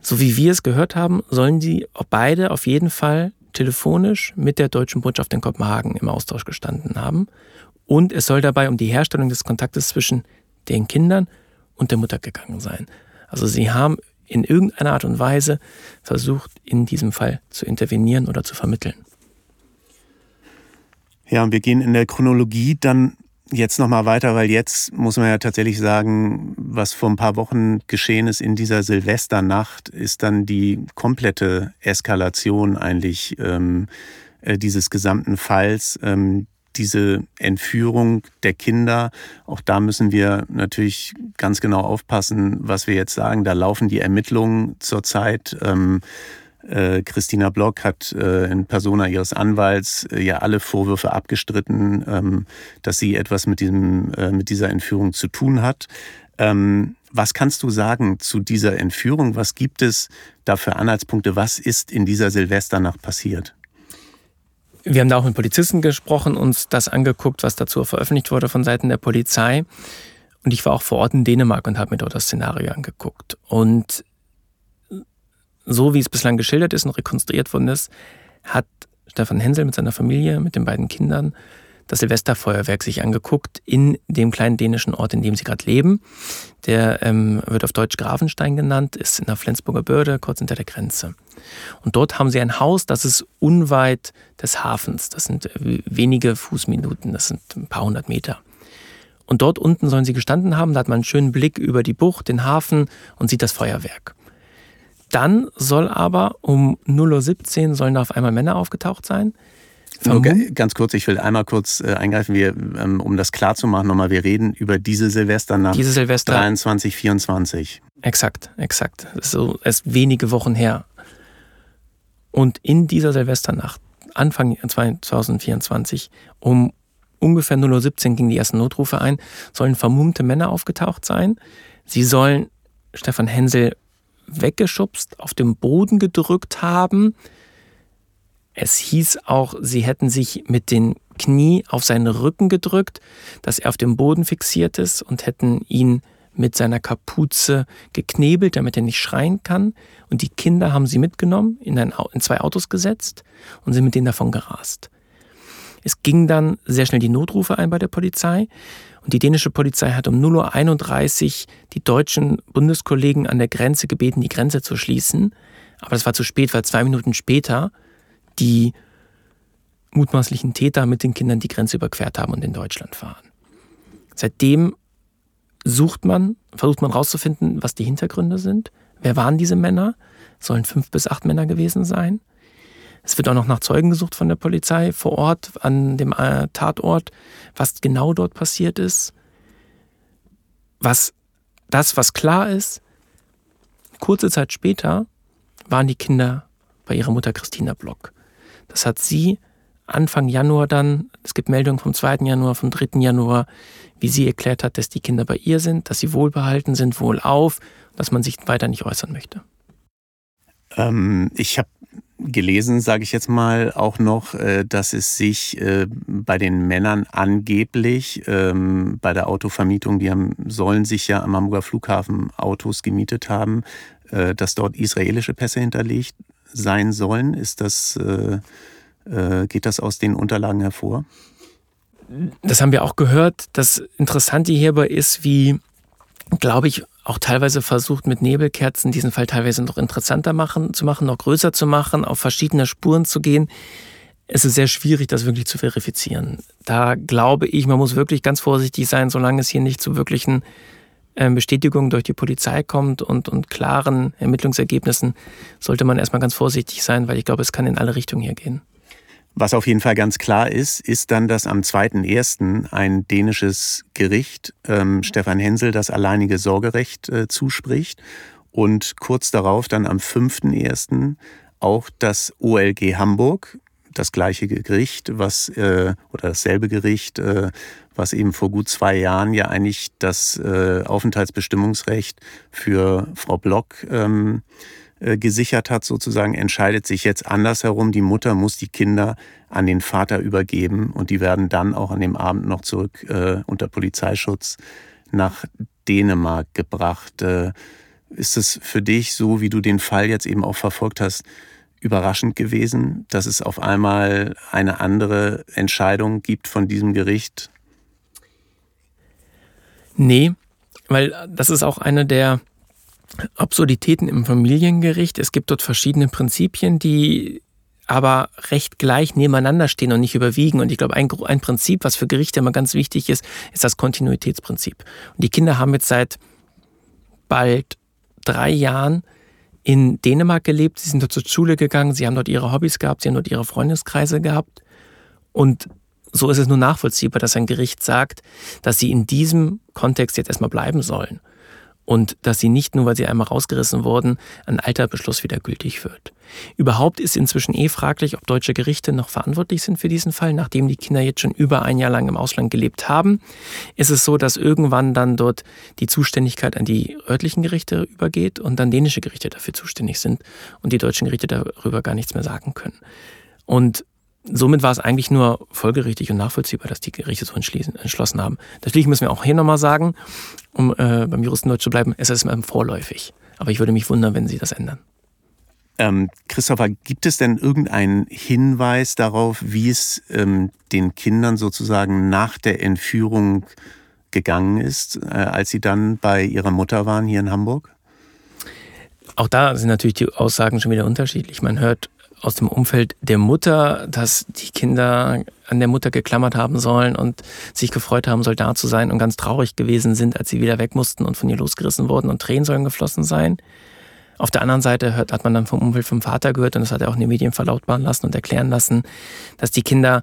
So wie wir es gehört haben, sollen sie beide auf jeden Fall telefonisch mit der deutschen Botschaft in Kopenhagen im Austausch gestanden haben. Und es soll dabei um die Herstellung des Kontaktes zwischen den Kindern und der Mutter gegangen sein. Also sie haben in irgendeiner Art und Weise versucht, in diesem Fall zu intervenieren oder zu vermitteln. Ja, und wir gehen in der Chronologie dann jetzt nochmal weiter, weil jetzt muss man ja tatsächlich sagen, was vor ein paar Wochen geschehen ist in dieser Silvesternacht, ist dann die komplette Eskalation eigentlich ähm, äh, dieses gesamten Falls. Ähm, diese Entführung der Kinder, auch da müssen wir natürlich ganz genau aufpassen, was wir jetzt sagen. Da laufen die Ermittlungen zurzeit. Ähm, äh, Christina Block hat äh, in Persona ihres Anwalts äh, ja alle Vorwürfe abgestritten, ähm, dass sie etwas mit, diesem, äh, mit dieser Entführung zu tun hat. Ähm, was kannst du sagen zu dieser Entführung? Was gibt es da für Anhaltspunkte? Was ist in dieser Silvesternacht passiert? Wir haben da auch mit Polizisten gesprochen, uns das angeguckt, was dazu veröffentlicht wurde von Seiten der Polizei. Und ich war auch vor Ort in Dänemark und habe mir dort das Szenario angeguckt. Und so wie es bislang geschildert ist und rekonstruiert worden ist, hat Stefan Hensel mit seiner Familie, mit den beiden Kindern, das Silvesterfeuerwerk sich angeguckt in dem kleinen dänischen Ort, in dem sie gerade leben. Der ähm, wird auf Deutsch Grafenstein genannt, ist in der Flensburger Börde, kurz hinter der Grenze. Und dort haben sie ein Haus, das ist unweit des Hafens. Das sind wenige Fußminuten, das sind ein paar hundert Meter. Und dort unten sollen sie gestanden haben, da hat man einen schönen Blick über die Bucht, den Hafen und sieht das Feuerwerk. Dann soll aber um 0.17 Uhr sollen da auf einmal Männer aufgetaucht sein. Nur ganz kurz, ich will einmal kurz äh, eingreifen, wir, ähm, um das klar zu machen, nochmal, wir reden über diese Silvesternacht diese Silvester 23, 24. Exakt, exakt. Das ist so erst wenige Wochen her. Und in dieser Silvesternacht, Anfang 2024, um ungefähr 0.17 Uhr gingen die ersten Notrufe ein, sollen vermummte Männer aufgetaucht sein. Sie sollen Stefan Hensel weggeschubst, auf den Boden gedrückt haben. Es hieß auch, sie hätten sich mit den Knie auf seinen Rücken gedrückt, dass er auf dem Boden fixiert ist und hätten ihn mit seiner Kapuze geknebelt, damit er nicht schreien kann. Und die Kinder haben sie mitgenommen, in, ein, in zwei Autos gesetzt und sind mit denen davon gerast. Es ging dann sehr schnell die Notrufe ein bei der Polizei und die dänische Polizei hat um 0.31 Uhr die deutschen Bundeskollegen an der Grenze gebeten, die Grenze zu schließen. Aber das war zu spät, weil zwei Minuten später die mutmaßlichen Täter mit den Kindern die Grenze überquert haben und in Deutschland waren. Seitdem sucht man, versucht man herauszufinden, was die Hintergründe sind. Wer waren diese Männer? Sollen fünf bis acht Männer gewesen sein? Es wird auch noch nach Zeugen gesucht von der Polizei vor Ort, an dem äh, Tatort, was genau dort passiert ist. Was das, was klar ist, kurze Zeit später waren die Kinder bei ihrer Mutter Christina Block. Das hat sie Anfang Januar dann, es gibt Meldungen vom 2. Januar, vom 3. Januar, wie sie erklärt hat, dass die Kinder bei ihr sind, dass sie wohlbehalten sind, wohlauf, dass man sich weiter nicht äußern möchte. Ähm, ich habe gelesen, sage ich jetzt mal, auch noch, äh, dass es sich äh, bei den Männern angeblich ähm, bei der Autovermietung, die haben, sollen sich ja am Hamburger Flughafen Autos gemietet haben, äh, dass dort israelische Pässe hinterlegt sein sollen. Ist das, geht das aus den Unterlagen hervor? Das haben wir auch gehört. Das Interessante hierbei ist, wie, glaube ich, auch teilweise versucht mit Nebelkerzen diesen Fall teilweise noch interessanter machen, zu machen, noch größer zu machen, auf verschiedene Spuren zu gehen. Es ist sehr schwierig, das wirklich zu verifizieren. Da glaube ich, man muss wirklich ganz vorsichtig sein, solange es hier nicht zu wirklichen ähm, Bestätigungen durch die Polizei kommt und, und klaren Ermittlungsergebnissen, sollte man erstmal ganz vorsichtig sein, weil ich glaube, es kann in alle Richtungen hier gehen. Was auf jeden Fall ganz klar ist, ist dann, dass am 2.1. ein dänisches Gericht ähm, Stefan Hensel das alleinige Sorgerecht äh, zuspricht und kurz darauf dann am 5.1. auch das OLG Hamburg, das gleiche Gericht, was äh, oder dasselbe Gericht, äh, was eben vor gut zwei Jahren ja eigentlich das äh, Aufenthaltsbestimmungsrecht für Frau Block ähm, äh, gesichert hat, sozusagen, entscheidet sich jetzt andersherum. Die Mutter muss die Kinder an den Vater übergeben und die werden dann auch an dem Abend noch zurück äh, unter Polizeischutz nach Dänemark gebracht. Äh, ist es für dich, so wie du den Fall jetzt eben auch verfolgt hast, überraschend gewesen, dass es auf einmal eine andere Entscheidung gibt von diesem Gericht? Nee, weil das ist auch eine der Absurditäten im Familiengericht. Es gibt dort verschiedene Prinzipien, die aber recht gleich nebeneinander stehen und nicht überwiegen. Und ich glaube, ein, ein Prinzip, was für Gerichte immer ganz wichtig ist, ist das Kontinuitätsprinzip. Und die Kinder haben jetzt seit bald drei Jahren in Dänemark gelebt. Sie sind dort zur Schule gegangen, sie haben dort ihre Hobbys gehabt, sie haben dort ihre Freundeskreise gehabt. Und so ist es nur nachvollziehbar, dass ein Gericht sagt, dass sie in diesem Kontext jetzt erstmal bleiben sollen und dass sie nicht nur, weil sie einmal rausgerissen wurden, ein alter Beschluss wieder gültig wird. Überhaupt ist inzwischen eh fraglich, ob deutsche Gerichte noch verantwortlich sind für diesen Fall, nachdem die Kinder jetzt schon über ein Jahr lang im Ausland gelebt haben. Ist es so, dass irgendwann dann dort die Zuständigkeit an die örtlichen Gerichte übergeht und dann dänische Gerichte dafür zuständig sind und die deutschen Gerichte darüber gar nichts mehr sagen können. Und somit war es eigentlich nur folgerichtig und nachvollziehbar, dass die Gerichte so entschlossen haben. Natürlich müssen wir auch hier nochmal sagen, um äh, beim Juristendeutsch zu bleiben, es ist vorläufig. Aber ich würde mich wundern, wenn sie das ändern. Ähm, Christopher, gibt es denn irgendeinen Hinweis darauf, wie es ähm, den Kindern sozusagen nach der Entführung gegangen ist, äh, als sie dann bei ihrer Mutter waren hier in Hamburg? Auch da sind natürlich die Aussagen schon wieder unterschiedlich. Man hört aus dem Umfeld der Mutter, dass die Kinder an der Mutter geklammert haben sollen und sich gefreut haben, Soldat zu sein und ganz traurig gewesen sind, als sie wieder weg mussten und von ihr losgerissen wurden und Tränen sollen geflossen sein. Auf der anderen Seite hört, hat man dann vom Umfeld vom Vater gehört und das hat er auch in den Medien verlautbaren lassen und erklären lassen, dass die Kinder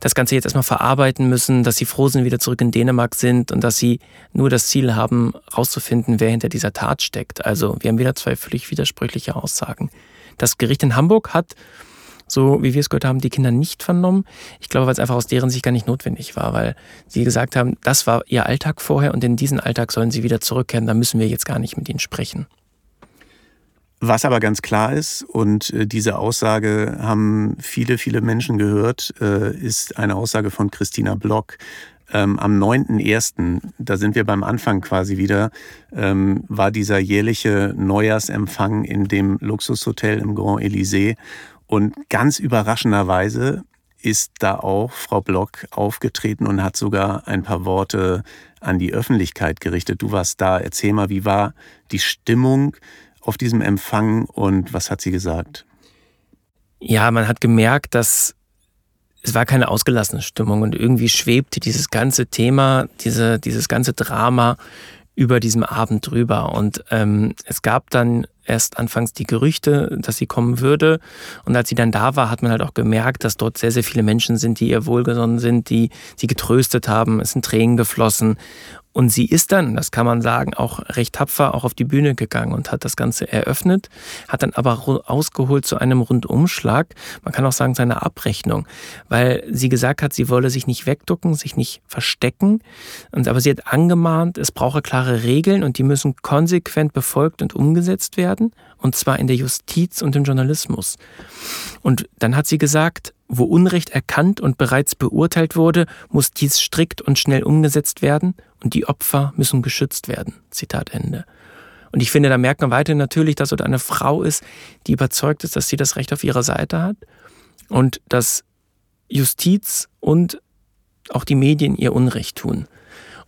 das Ganze jetzt erstmal verarbeiten müssen, dass sie froh sind, wieder zurück in Dänemark sind und dass sie nur das Ziel haben, rauszufinden, wer hinter dieser Tat steckt. Also wir haben wieder zwei völlig widersprüchliche Aussagen. Das Gericht in Hamburg hat, so wie wir es gehört haben, die Kinder nicht vernommen. Ich glaube, weil es einfach aus deren Sicht gar nicht notwendig war, weil sie gesagt haben, das war ihr Alltag vorher und in diesen Alltag sollen sie wieder zurückkehren. Da müssen wir jetzt gar nicht mit ihnen sprechen. Was aber ganz klar ist, und äh, diese Aussage haben viele, viele Menschen gehört, äh, ist eine Aussage von Christina Block. Ähm, am 9.1., da sind wir beim Anfang quasi wieder, ähm, war dieser jährliche Neujahrsempfang in dem Luxushotel im Grand Elysée. Und ganz überraschenderweise ist da auch Frau Block aufgetreten und hat sogar ein paar Worte an die Öffentlichkeit gerichtet. Du warst da. Erzähl mal, wie war die Stimmung? auf diesem Empfang und was hat sie gesagt? Ja, man hat gemerkt, dass es war keine ausgelassene Stimmung und irgendwie schwebte dieses ganze Thema, diese, dieses ganze Drama über diesem Abend drüber. Und ähm, es gab dann erst anfangs die Gerüchte, dass sie kommen würde. Und als sie dann da war, hat man halt auch gemerkt, dass dort sehr, sehr viele Menschen sind, die ihr wohlgesonnen sind, die sie getröstet haben. Es sind Tränen geflossen. Und sie ist dann, das kann man sagen, auch recht tapfer auch auf die Bühne gegangen und hat das Ganze eröffnet, hat dann aber ausgeholt zu einem Rundumschlag, man kann auch sagen seine Abrechnung, weil sie gesagt hat, sie wolle sich nicht wegducken, sich nicht verstecken, und, aber sie hat angemahnt, es brauche klare Regeln und die müssen konsequent befolgt und umgesetzt werden, und zwar in der Justiz und im Journalismus. Und dann hat sie gesagt, wo Unrecht erkannt und bereits beurteilt wurde, muss dies strikt und schnell umgesetzt werden und die Opfer müssen geschützt werden. Zitat Ende. Und ich finde, da merkt man weiterhin natürlich, dass dort eine Frau ist, die überzeugt ist, dass sie das Recht auf ihrer Seite hat und dass Justiz und auch die Medien ihr Unrecht tun.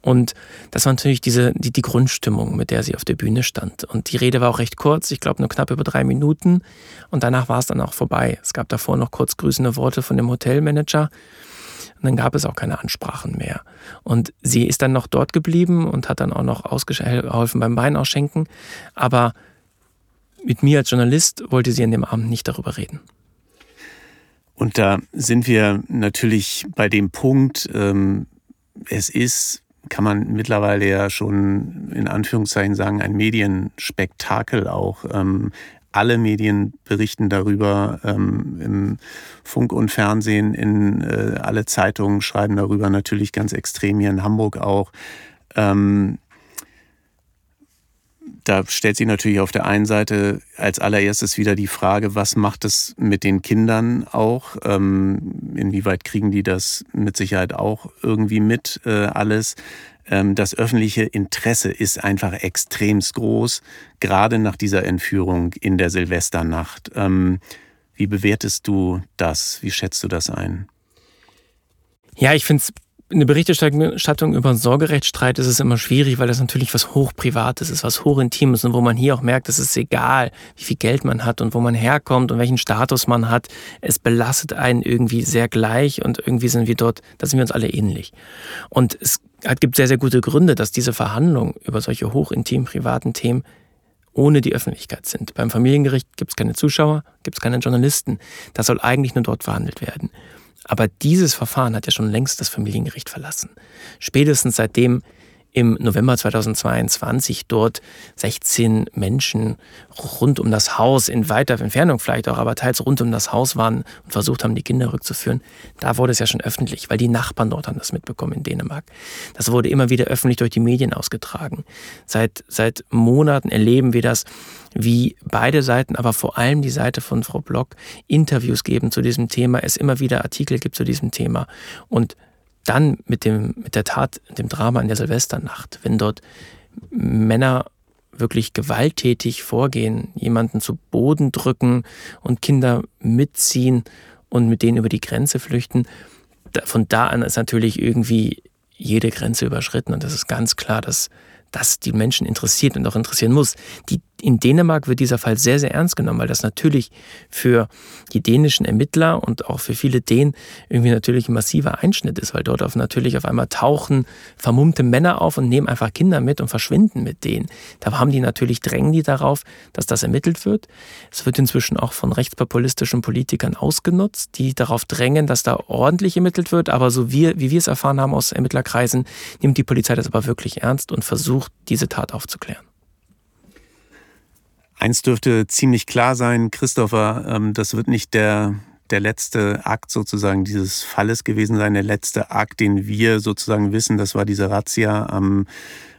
Und das war natürlich diese, die, die Grundstimmung, mit der sie auf der Bühne stand. Und die Rede war auch recht kurz, ich glaube nur knapp über drei Minuten. Und danach war es dann auch vorbei. Es gab davor noch kurz grüßende Worte von dem Hotelmanager. Und dann gab es auch keine Ansprachen mehr. Und sie ist dann noch dort geblieben und hat dann auch noch ausgeholfen beim Wein ausschenken. Aber mit mir als Journalist wollte sie an dem Abend nicht darüber reden. Und da sind wir natürlich bei dem Punkt, ähm, es ist kann man mittlerweile ja schon in Anführungszeichen sagen, ein Medienspektakel auch. Ähm, alle Medien berichten darüber, ähm, im Funk und Fernsehen, in äh, alle Zeitungen schreiben darüber, natürlich ganz extrem hier in Hamburg auch. Ähm, da stellt sich natürlich auf der einen Seite als allererstes wieder die Frage, was macht es mit den Kindern auch? Ähm, inwieweit kriegen die das mit Sicherheit auch irgendwie mit äh, alles? Ähm, das öffentliche Interesse ist einfach extremst groß, gerade nach dieser Entführung in der Silvesternacht. Ähm, wie bewertest du das? Wie schätzt du das ein? Ja, ich finde es eine Berichterstattung über einen Sorgerechtsstreit ist es immer schwierig, weil das natürlich was Hochprivates ist, was Hochintimes und wo man hier auch merkt, es ist egal, wie viel Geld man hat und wo man herkommt und welchen Status man hat. Es belastet einen irgendwie sehr gleich und irgendwie sind wir dort, da sind wir uns alle ähnlich. Und es gibt sehr, sehr gute Gründe, dass diese Verhandlungen über solche hochintimen privaten Themen ohne die Öffentlichkeit sind. Beim Familiengericht gibt es keine Zuschauer, gibt es keine Journalisten. Das soll eigentlich nur dort verhandelt werden. Aber dieses Verfahren hat ja schon längst das Familiengericht verlassen. Spätestens seitdem im November 2022 dort 16 Menschen rund um das Haus, in weiter Entfernung vielleicht auch, aber teils rund um das Haus waren und versucht haben, die Kinder rückzuführen. Da wurde es ja schon öffentlich, weil die Nachbarn dort haben das mitbekommen in Dänemark. Das wurde immer wieder öffentlich durch die Medien ausgetragen. Seit, seit Monaten erleben wir das, wie beide Seiten, aber vor allem die Seite von Frau Block, Interviews geben zu diesem Thema, es immer wieder Artikel gibt zu diesem Thema. Und dann mit, dem, mit der Tat, dem Drama in der Silvesternacht, wenn dort Männer wirklich gewalttätig vorgehen, jemanden zu Boden drücken und Kinder mitziehen und mit denen über die Grenze flüchten. Von da an ist natürlich irgendwie jede Grenze überschritten und das ist ganz klar, dass das die Menschen interessiert und auch interessieren muss. Die in Dänemark wird dieser Fall sehr, sehr ernst genommen, weil das natürlich für die dänischen Ermittler und auch für viele Dänen irgendwie natürlich ein massiver Einschnitt ist, weil dort auf natürlich auf einmal tauchen vermummte Männer auf und nehmen einfach Kinder mit und verschwinden mit denen. Da haben die natürlich, drängen die darauf, dass das ermittelt wird. Es wird inzwischen auch von rechtspopulistischen Politikern ausgenutzt, die darauf drängen, dass da ordentlich ermittelt wird. Aber so wie, wie wir es erfahren haben aus Ermittlerkreisen, nimmt die Polizei das aber wirklich ernst und versucht, diese Tat aufzuklären. Eins dürfte ziemlich klar sein, Christopher, ähm, das wird nicht der, der letzte Akt sozusagen dieses Falles gewesen sein, der letzte Akt, den wir sozusagen wissen, das war diese Razzia am,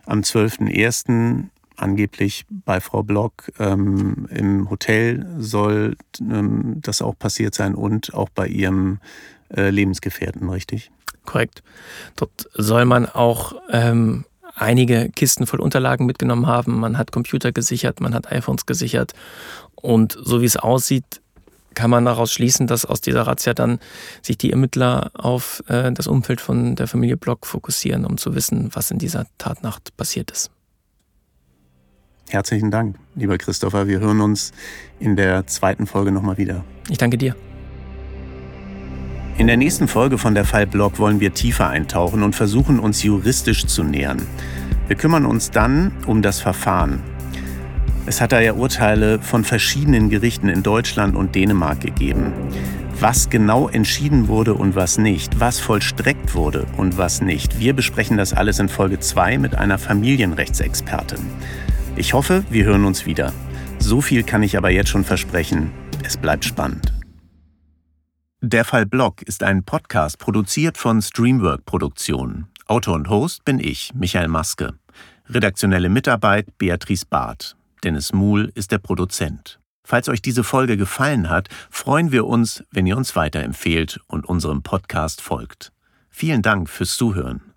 am 12.01. Angeblich bei Frau Block ähm, im Hotel soll ähm, das auch passiert sein und auch bei ihrem äh, Lebensgefährten, richtig? Korrekt. Dort soll man auch ähm, einige Kisten voll Unterlagen mitgenommen haben. Man hat Computer gesichert, man hat iPhones gesichert. Und so wie es aussieht, kann man daraus schließen, dass aus dieser Razzia dann sich die Ermittler auf äh, das Umfeld von der Familie Block fokussieren, um zu wissen, was in dieser Tatnacht passiert ist. Herzlichen Dank, lieber Christopher. Wir hören uns in der zweiten Folge nochmal wieder. Ich danke dir. In der nächsten Folge von der Fallblog wollen wir tiefer eintauchen und versuchen, uns juristisch zu nähern. Wir kümmern uns dann um das Verfahren. Es hat da ja Urteile von verschiedenen Gerichten in Deutschland und Dänemark gegeben. Was genau entschieden wurde und was nicht, was vollstreckt wurde und was nicht. Wir besprechen das alles in Folge 2 mit einer Familienrechtsexpertin. Ich hoffe, wir hören uns wieder. So viel kann ich aber jetzt schon versprechen. Es bleibt spannend. Der Fall Blog ist ein Podcast produziert von Streamwork Produktionen. Autor und Host bin ich, Michael Maske. Redaktionelle Mitarbeit Beatrice Barth. Dennis Muhl ist der Produzent. Falls euch diese Folge gefallen hat, freuen wir uns, wenn ihr uns weiterempfehlt und unserem Podcast folgt. Vielen Dank fürs Zuhören.